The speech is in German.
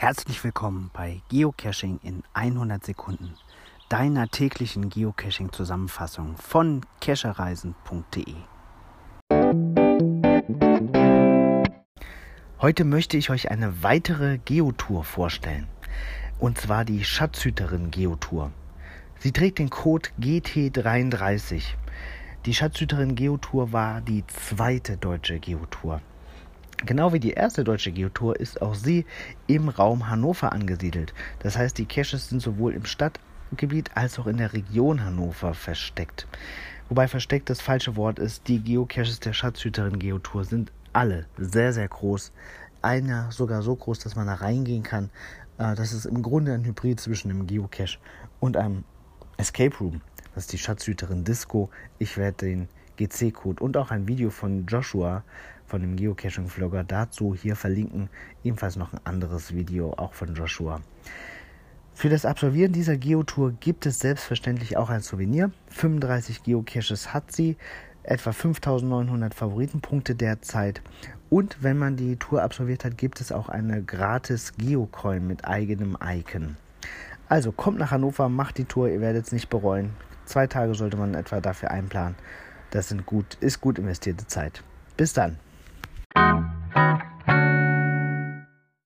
Herzlich willkommen bei Geocaching in 100 Sekunden, deiner täglichen Geocaching-Zusammenfassung von cachereisen.de. Heute möchte ich euch eine weitere Geotour vorstellen, und zwar die Schatzhüterin Geotour. Sie trägt den Code GT33. Die Schatzhüterin Geotour war die zweite deutsche Geotour. Genau wie die erste deutsche Geotour ist auch sie im Raum Hannover angesiedelt. Das heißt, die Caches sind sowohl im Stadtgebiet als auch in der Region Hannover versteckt. Wobei versteckt das falsche Wort ist, die Geocaches der Schatzhüterin Geotour sind alle sehr, sehr groß. Einer sogar so groß, dass man da reingehen kann. Äh, das ist im Grunde ein Hybrid zwischen einem Geocache und einem Escape Room. Das ist die Schatzhüterin Disco. Ich werde den GC-Code und auch ein Video von Joshua von dem Geocaching-Vlogger dazu hier verlinken. Ebenfalls noch ein anderes Video, auch von Joshua. Für das Absolvieren dieser Geotour gibt es selbstverständlich auch ein Souvenir. 35 Geocaches hat sie, etwa 5900 Favoritenpunkte derzeit. Und wenn man die Tour absolviert hat, gibt es auch eine gratis Geocoin mit eigenem Icon. Also kommt nach Hannover, macht die Tour, ihr werdet es nicht bereuen. Zwei Tage sollte man etwa dafür einplanen. Das sind gut, ist gut investierte Zeit. Bis dann.